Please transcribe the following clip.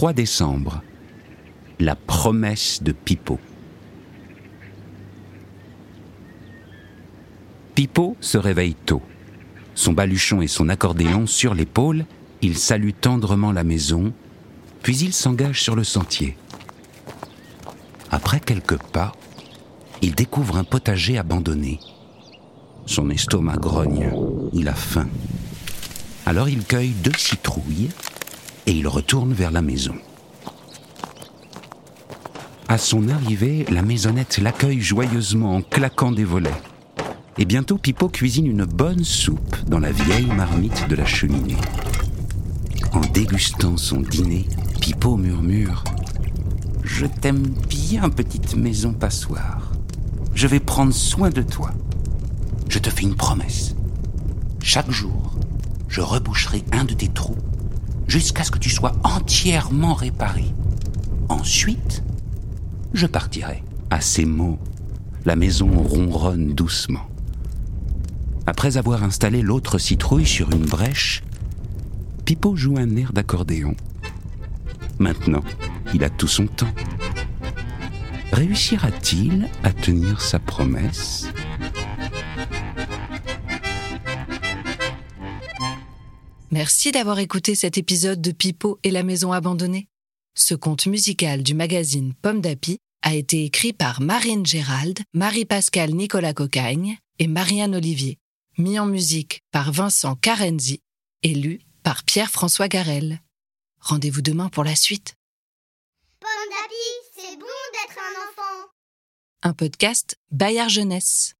3 décembre, la promesse de Pipo. Pipo se réveille tôt. Son baluchon et son accordéon sur l'épaule, il salue tendrement la maison, puis il s'engage sur le sentier. Après quelques pas, il découvre un potager abandonné. Son estomac grogne, il a faim. Alors il cueille deux citrouilles et il retourne vers la maison. À son arrivée, la maisonnette l'accueille joyeusement en claquant des volets. Et bientôt, Pipo cuisine une bonne soupe dans la vieille marmite de la cheminée. En dégustant son dîner, Pipo murmure ⁇ Je t'aime bien, petite maison passoire. Je vais prendre soin de toi. Je te fais une promesse. Chaque jour, je reboucherai un de tes trous jusqu'à ce que tu sois entièrement réparé. Ensuite, je partirai. À ces mots, la maison ronronne doucement. Après avoir installé l'autre citrouille sur une brèche, Pipo joue un air d'accordéon. Maintenant, il a tout son temps. Réussira-t-il à tenir sa promesse? Merci d'avoir écouté cet épisode de Pipo et la maison abandonnée. Ce conte musical du magazine Pomme d'Api a été écrit par Marine Gérald, Marie-Pascale Nicolas Cocagne et Marianne Olivier, mis en musique par Vincent Carenzi et lu par Pierre-François Garel. Rendez-vous demain pour la suite. Pomme d'api, c'est bon d'être un enfant. Un podcast Bayard Jeunesse.